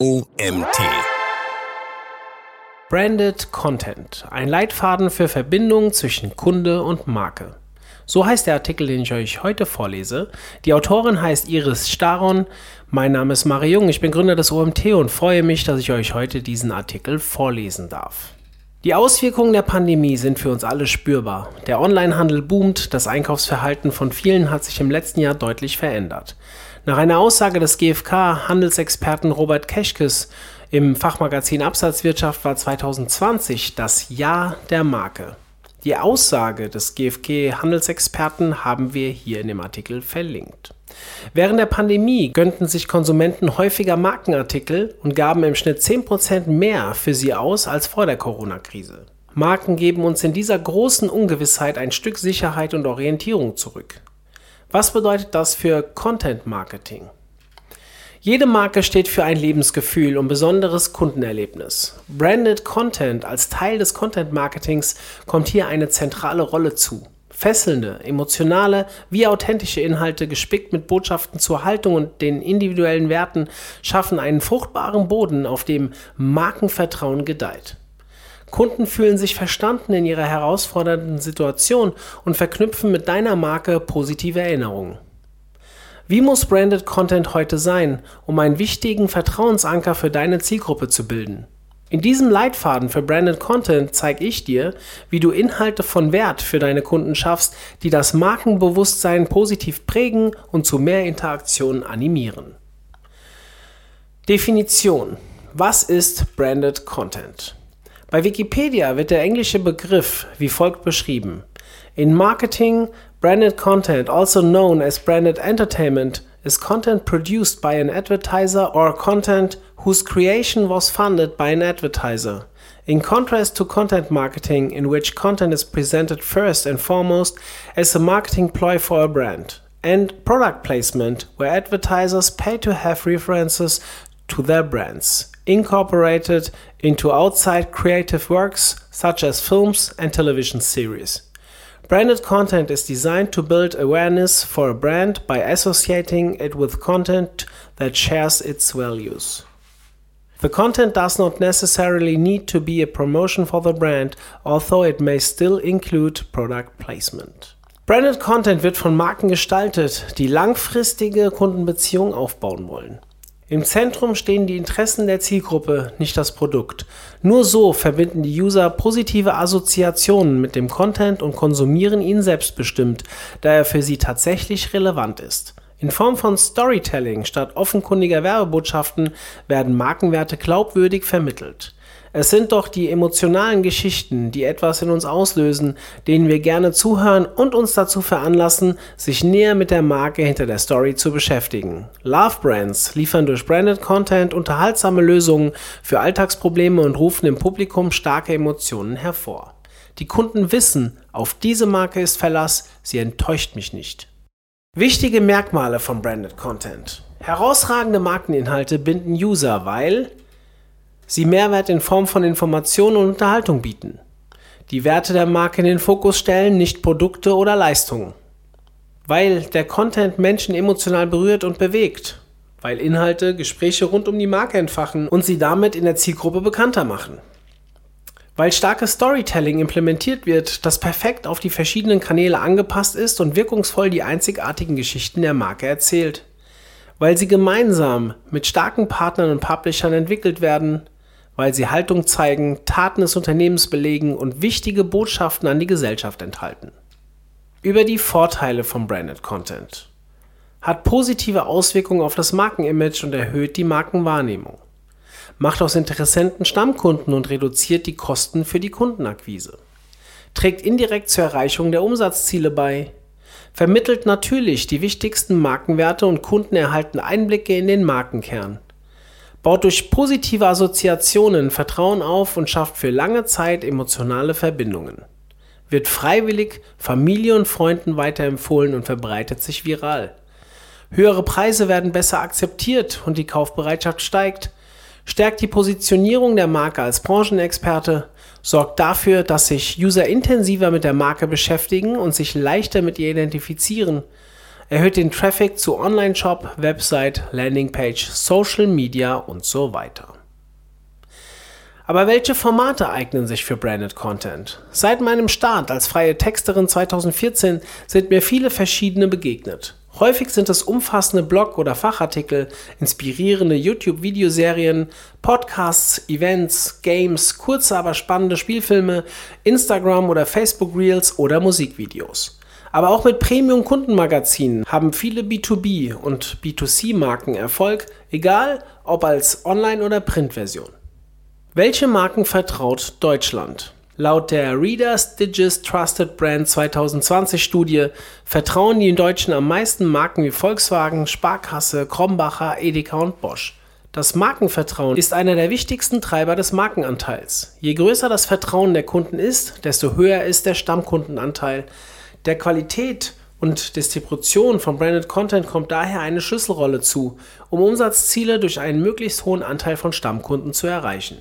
OMT. Branded Content, ein Leitfaden für Verbindungen zwischen Kunde und Marke. So heißt der Artikel, den ich euch heute vorlese. Die Autorin heißt Iris Staron. Mein Name ist Marie Jung, ich bin Gründer des OMT und freue mich, dass ich euch heute diesen Artikel vorlesen darf. Die Auswirkungen der Pandemie sind für uns alle spürbar. Der Onlinehandel boomt, das Einkaufsverhalten von vielen hat sich im letzten Jahr deutlich verändert. Nach einer Aussage des GfK-Handelsexperten Robert Keschkes im Fachmagazin Absatzwirtschaft war 2020 das Jahr der Marke. Die Aussage des GfK-Handelsexperten haben wir hier in dem Artikel verlinkt. Während der Pandemie gönnten sich Konsumenten häufiger Markenartikel und gaben im Schnitt 10% mehr für sie aus als vor der Corona-Krise. Marken geben uns in dieser großen Ungewissheit ein Stück Sicherheit und Orientierung zurück. Was bedeutet das für Content Marketing? Jede Marke steht für ein Lebensgefühl und besonderes Kundenerlebnis. Branded Content als Teil des Content Marketings kommt hier eine zentrale Rolle zu. Fesselnde, emotionale wie authentische Inhalte gespickt mit Botschaften zur Haltung und den individuellen Werten schaffen einen fruchtbaren Boden, auf dem Markenvertrauen gedeiht. Kunden fühlen sich verstanden in ihrer herausfordernden Situation und verknüpfen mit deiner Marke positive Erinnerungen. Wie muss Branded Content heute sein, um einen wichtigen Vertrauensanker für deine Zielgruppe zu bilden? In diesem Leitfaden für Branded Content zeige ich dir, wie du Inhalte von Wert für deine Kunden schaffst, die das Markenbewusstsein positiv prägen und zu mehr Interaktionen animieren. Definition. Was ist Branded Content? Bei Wikipedia wird der englische Begriff wie folgt beschrieben. In Marketing, branded content, also known as branded entertainment, is content produced by an advertiser or content whose creation was funded by an advertiser. In contrast to content marketing, in which content is presented first and foremost as a marketing ploy for a brand, and product placement, where advertisers pay to have references to their brands incorporated into outside creative works such as films and television series. Branded content is designed to build awareness for a brand by associating it with content that shares its values. The content does not necessarily need to be a promotion for the brand, although it may still include product placement. Branded Content wird von Marken gestaltet, die langfristige Kundenbeziehungen aufbauen wollen. Im Zentrum stehen die Interessen der Zielgruppe, nicht das Produkt. Nur so verbinden die User positive Assoziationen mit dem Content und konsumieren ihn selbstbestimmt, da er für sie tatsächlich relevant ist. In Form von Storytelling statt offenkundiger Werbebotschaften werden Markenwerte glaubwürdig vermittelt. Es sind doch die emotionalen Geschichten, die etwas in uns auslösen, denen wir gerne zuhören und uns dazu veranlassen, sich näher mit der Marke hinter der Story zu beschäftigen. Love Brands liefern durch Branded Content unterhaltsame Lösungen für Alltagsprobleme und rufen im Publikum starke Emotionen hervor. Die Kunden wissen, auf diese Marke ist Verlass, sie enttäuscht mich nicht. Wichtige Merkmale von Branded Content. Herausragende Markeninhalte binden User, weil sie Mehrwert in Form von Informationen und Unterhaltung bieten. Die Werte der Marke in den Fokus stellen, nicht Produkte oder Leistungen. Weil der Content Menschen emotional berührt und bewegt. Weil Inhalte Gespräche rund um die Marke entfachen und sie damit in der Zielgruppe bekannter machen. Weil starkes Storytelling implementiert wird, das perfekt auf die verschiedenen Kanäle angepasst ist und wirkungsvoll die einzigartigen Geschichten der Marke erzählt. Weil sie gemeinsam mit starken Partnern und Publishern entwickelt werden, weil sie Haltung zeigen, Taten des Unternehmens belegen und wichtige Botschaften an die Gesellschaft enthalten. Über die Vorteile von Branded Content. Hat positive Auswirkungen auf das Markenimage und erhöht die Markenwahrnehmung. Macht aus Interessenten Stammkunden und reduziert die Kosten für die Kundenakquise. Trägt indirekt zur Erreichung der Umsatzziele bei. Vermittelt natürlich die wichtigsten Markenwerte und Kunden erhalten Einblicke in den Markenkern baut durch positive Assoziationen Vertrauen auf und schafft für lange Zeit emotionale Verbindungen. Wird freiwillig Familie und Freunden weiterempfohlen und verbreitet sich viral. Höhere Preise werden besser akzeptiert und die Kaufbereitschaft steigt. Stärkt die Positionierung der Marke als Branchenexperte, sorgt dafür, dass sich User intensiver mit der Marke beschäftigen und sich leichter mit ihr identifizieren erhöht den Traffic zu Online-Shop, Website, Landingpage, Social Media und so weiter. Aber welche Formate eignen sich für Branded Content? Seit meinem Start als freie Texterin 2014 sind mir viele verschiedene begegnet. Häufig sind es umfassende Blog- oder Fachartikel, inspirierende YouTube-Videoserien, Podcasts, Events, Games, kurze aber spannende Spielfilme, Instagram- oder Facebook-Reels oder Musikvideos. Aber auch mit Premium-Kundenmagazinen haben viele B2B- und B2C-Marken Erfolg, egal ob als Online- oder Printversion. Welche Marken vertraut Deutschland? Laut der Reader's Digest Trusted Brand 2020 Studie vertrauen die Deutschen am meisten Marken wie Volkswagen, Sparkasse, Krombacher, Edeka und Bosch. Das Markenvertrauen ist einer der wichtigsten Treiber des Markenanteils. Je größer das Vertrauen der Kunden ist, desto höher ist der Stammkundenanteil. Der Qualität und Distribution von Branded Content kommt daher eine Schlüsselrolle zu, um Umsatzziele durch einen möglichst hohen Anteil von Stammkunden zu erreichen.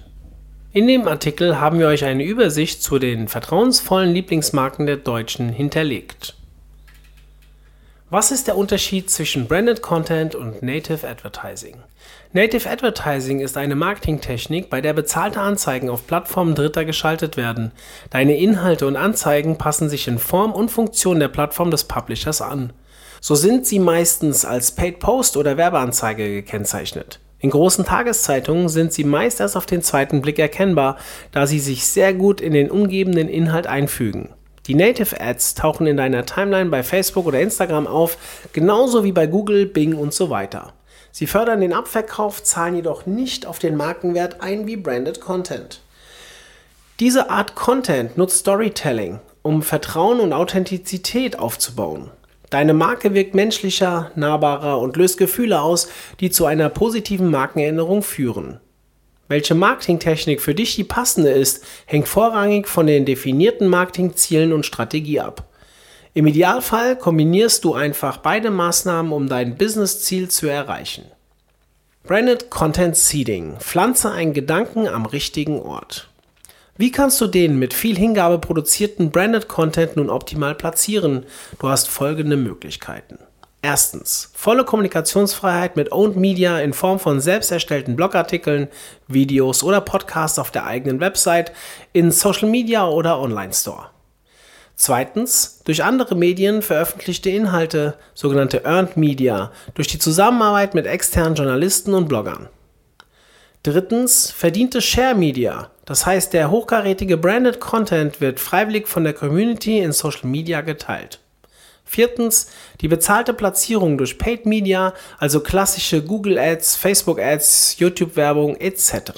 In dem Artikel haben wir euch eine Übersicht zu den vertrauensvollen Lieblingsmarken der Deutschen hinterlegt. Was ist der Unterschied zwischen Branded Content und Native Advertising? Native Advertising ist eine Marketingtechnik, bei der bezahlte Anzeigen auf Plattformen Dritter geschaltet werden. Deine Inhalte und Anzeigen passen sich in Form und Funktion der Plattform des Publishers an. So sind sie meistens als Paid Post oder Werbeanzeige gekennzeichnet. In großen Tageszeitungen sind sie meist erst auf den zweiten Blick erkennbar, da sie sich sehr gut in den umgebenden Inhalt einfügen. Die Native Ads tauchen in deiner Timeline bei Facebook oder Instagram auf, genauso wie bei Google, Bing und so weiter. Sie fördern den Abverkauf, zahlen jedoch nicht auf den Markenwert ein wie Branded Content. Diese Art Content nutzt Storytelling, um Vertrauen und Authentizität aufzubauen. Deine Marke wirkt menschlicher, nahbarer und löst Gefühle aus, die zu einer positiven Markenerinnerung führen. Welche Marketingtechnik für dich die passende ist, hängt vorrangig von den definierten Marketingzielen und Strategie ab. Im Idealfall kombinierst du einfach beide Maßnahmen, um dein Businessziel zu erreichen. Branded Content Seeding. Pflanze einen Gedanken am richtigen Ort. Wie kannst du den mit viel Hingabe produzierten Branded Content nun optimal platzieren? Du hast folgende Möglichkeiten. Erstens, volle Kommunikationsfreiheit mit Owned Media in Form von selbst erstellten Blogartikeln, Videos oder Podcasts auf der eigenen Website, in Social Media oder Online Store. Zweitens, durch andere Medien veröffentlichte Inhalte, sogenannte Earned Media, durch die Zusammenarbeit mit externen Journalisten und Bloggern. Drittens, verdiente Share Media, das heißt, der hochkarätige Branded Content wird freiwillig von der Community in Social Media geteilt. Viertens, die bezahlte Platzierung durch Paid Media, also klassische Google Ads, Facebook Ads, YouTube Werbung etc.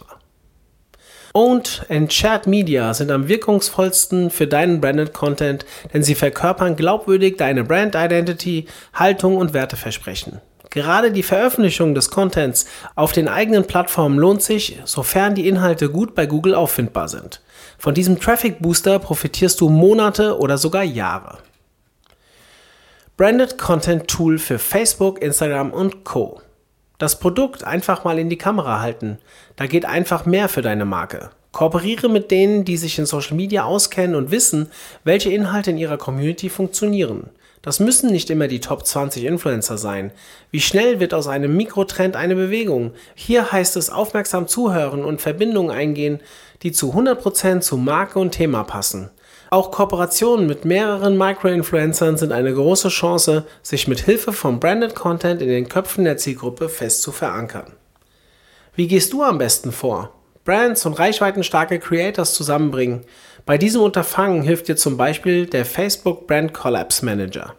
Owned and Shared Media sind am wirkungsvollsten für deinen Branded Content, denn sie verkörpern glaubwürdig deine Brand Identity, Haltung und Werteversprechen. Gerade die Veröffentlichung des Contents auf den eigenen Plattformen lohnt sich, sofern die Inhalte gut bei Google auffindbar sind. Von diesem Traffic Booster profitierst du Monate oder sogar Jahre. Branded Content Tool für Facebook, Instagram und Co. Das Produkt einfach mal in die Kamera halten. Da geht einfach mehr für deine Marke. Kooperiere mit denen, die sich in Social Media auskennen und wissen, welche Inhalte in ihrer Community funktionieren. Das müssen nicht immer die Top 20 Influencer sein. Wie schnell wird aus einem Mikrotrend eine Bewegung? Hier heißt es aufmerksam zuhören und Verbindungen eingehen, die zu 100% zu Marke und Thema passen. Auch Kooperationen mit mehreren Micro-Influencern sind eine große Chance, sich mit Hilfe von Branded Content in den Köpfen der Zielgruppe fest zu verankern. Wie gehst du am besten vor? Brands und reichweitenstarke Creators zusammenbringen. Bei diesem Unterfangen hilft dir zum Beispiel der Facebook Brand Collapse Manager.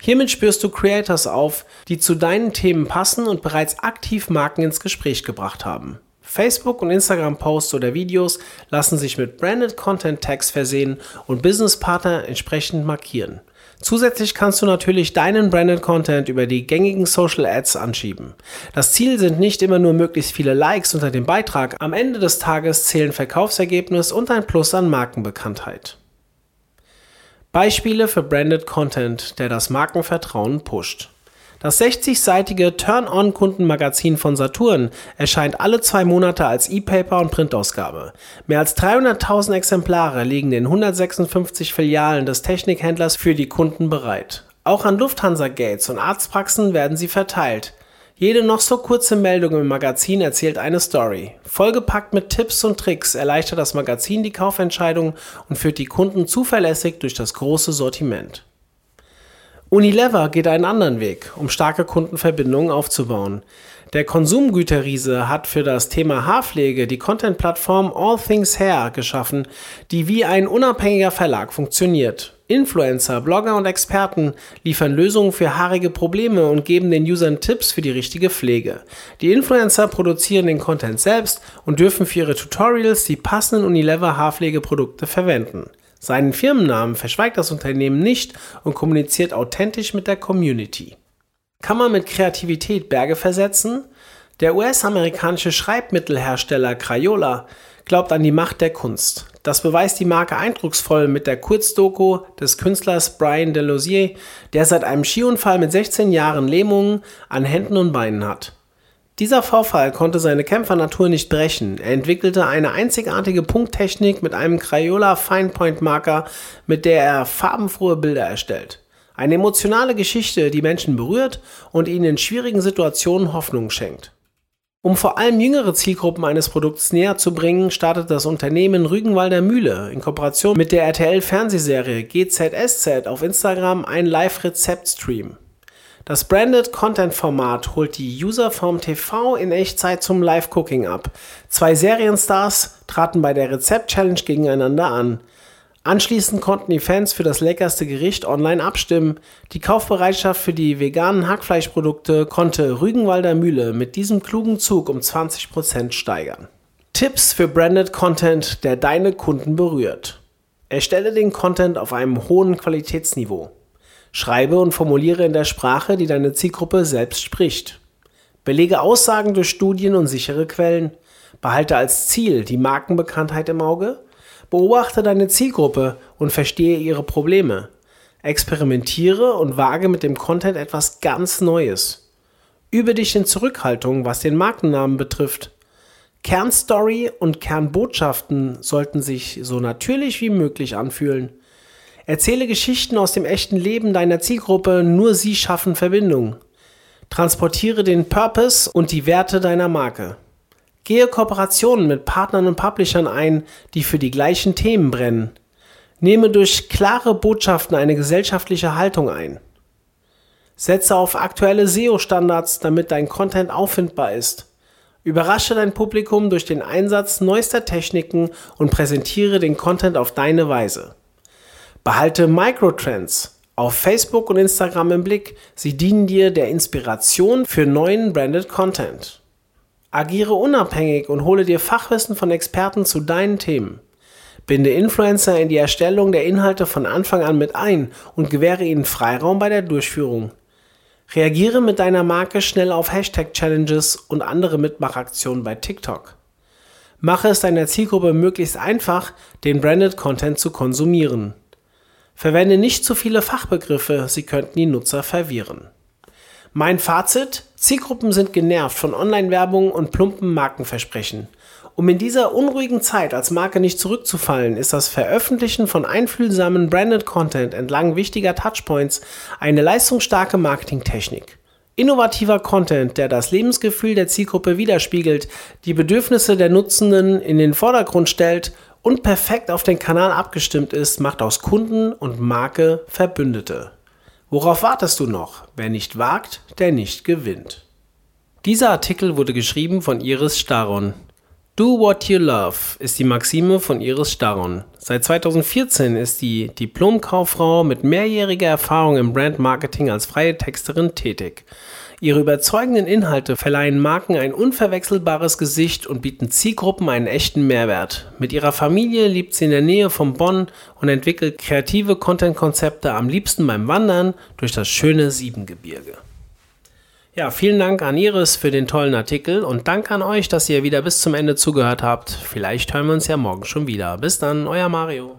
Hiermit spürst du Creators auf, die zu deinen Themen passen und bereits aktiv Marken ins Gespräch gebracht haben. Facebook und Instagram Posts oder Videos lassen sich mit Branded Content Tags versehen und Businesspartner entsprechend markieren. Zusätzlich kannst du natürlich deinen Branded Content über die gängigen Social Ads anschieben. Das Ziel sind nicht immer nur möglichst viele Likes unter dem Beitrag. Am Ende des Tages zählen Verkaufsergebnis und ein Plus an Markenbekanntheit. Beispiele für Branded Content, der das Markenvertrauen pusht. Das 60-seitige Turn-On-Kundenmagazin von Saturn erscheint alle zwei Monate als E-Paper und Printausgabe. Mehr als 300.000 Exemplare liegen in 156 Filialen des Technikhändlers für die Kunden bereit. Auch an Lufthansa-Gates und Arztpraxen werden sie verteilt. Jede noch so kurze Meldung im Magazin erzählt eine Story. Vollgepackt mit Tipps und Tricks erleichtert das Magazin die Kaufentscheidung und führt die Kunden zuverlässig durch das große Sortiment. Unilever geht einen anderen Weg, um starke Kundenverbindungen aufzubauen. Der Konsumgüterriese hat für das Thema Haarpflege die Content-Plattform All Things Hair geschaffen, die wie ein unabhängiger Verlag funktioniert. Influencer, Blogger und Experten liefern Lösungen für haarige Probleme und geben den Usern Tipps für die richtige Pflege. Die Influencer produzieren den Content selbst und dürfen für ihre Tutorials die passenden Unilever Haarpflegeprodukte verwenden. Seinen Firmennamen verschweigt das Unternehmen nicht und kommuniziert authentisch mit der Community. Kann man mit Kreativität Berge versetzen? Der US-amerikanische Schreibmittelhersteller Crayola glaubt an die Macht der Kunst. Das beweist die Marke eindrucksvoll mit der Kurzdoku des Künstlers Brian Delosier, der seit einem Skiunfall mit 16 Jahren Lähmungen an Händen und Beinen hat. Dieser Vorfall konnte seine Kämpfernatur nicht brechen. Er entwickelte eine einzigartige Punkttechnik mit einem Crayola Fine Point Marker, mit der er farbenfrohe Bilder erstellt. Eine emotionale Geschichte, die Menschen berührt und ihnen in schwierigen Situationen Hoffnung schenkt. Um vor allem jüngere Zielgruppen eines Produkts näher zu bringen, startet das Unternehmen Rügenwalder Mühle in Kooperation mit der RTL-Fernsehserie GZSZ auf Instagram einen Live-Rezept-Stream. Das Branded Content Format holt die User vom TV in Echtzeit zum Live-Cooking ab. Zwei Serienstars traten bei der Rezept-Challenge gegeneinander an. Anschließend konnten die Fans für das leckerste Gericht online abstimmen. Die Kaufbereitschaft für die veganen Hackfleischprodukte konnte Rügenwalder Mühle mit diesem klugen Zug um 20% steigern. Tipps für Branded Content, der deine Kunden berührt. Erstelle den Content auf einem hohen Qualitätsniveau. Schreibe und formuliere in der Sprache, die deine Zielgruppe selbst spricht. Belege Aussagen durch Studien und sichere Quellen. Behalte als Ziel die Markenbekanntheit im Auge. Beobachte deine Zielgruppe und verstehe ihre Probleme. Experimentiere und wage mit dem Content etwas ganz Neues. Übe dich in Zurückhaltung, was den Markennamen betrifft. Kernstory und Kernbotschaften sollten sich so natürlich wie möglich anfühlen. Erzähle Geschichten aus dem echten Leben deiner Zielgruppe, nur sie schaffen Verbindung. Transportiere den Purpose und die Werte deiner Marke. Gehe Kooperationen mit Partnern und Publishern ein, die für die gleichen Themen brennen. Nehme durch klare Botschaften eine gesellschaftliche Haltung ein. Setze auf aktuelle SEO-Standards, damit dein Content auffindbar ist. Überrasche dein Publikum durch den Einsatz neuester Techniken und präsentiere den Content auf deine Weise. Behalte Microtrends auf Facebook und Instagram im Blick. Sie dienen dir der Inspiration für neuen Branded Content. Agiere unabhängig und hole dir Fachwissen von Experten zu deinen Themen. Binde Influencer in die Erstellung der Inhalte von Anfang an mit ein und gewähre ihnen Freiraum bei der Durchführung. Reagiere mit deiner Marke schnell auf Hashtag-Challenges und andere Mitmachaktionen bei TikTok. Mache es deiner Zielgruppe möglichst einfach, den Branded Content zu konsumieren. Verwende nicht zu viele Fachbegriffe, sie könnten die Nutzer verwirren. Mein Fazit? Zielgruppen sind genervt von Online-Werbung und plumpen Markenversprechen. Um in dieser unruhigen Zeit als Marke nicht zurückzufallen, ist das Veröffentlichen von einfühlsamen Branded Content entlang wichtiger Touchpoints eine leistungsstarke Marketingtechnik. Innovativer Content, der das Lebensgefühl der Zielgruppe widerspiegelt, die Bedürfnisse der Nutzenden in den Vordergrund stellt und perfekt auf den Kanal abgestimmt ist, macht aus Kunden und Marke Verbündete. Worauf wartest du noch? Wer nicht wagt, der nicht gewinnt. Dieser Artikel wurde geschrieben von Iris Staron. Do what you love ist die Maxime von Iris Staron. Seit 2014 ist die Diplomkauffrau mit mehrjähriger Erfahrung im Brandmarketing als freie Texterin tätig. Ihre überzeugenden Inhalte verleihen Marken ein unverwechselbares Gesicht und bieten Zielgruppen einen echten Mehrwert. Mit ihrer Familie lebt sie in der Nähe von Bonn und entwickelt kreative Content-Konzepte am liebsten beim Wandern durch das schöne Siebengebirge. Ja, vielen Dank an Iris für den tollen Artikel und danke an euch, dass ihr wieder bis zum Ende zugehört habt. Vielleicht hören wir uns ja morgen schon wieder. Bis dann, euer Mario.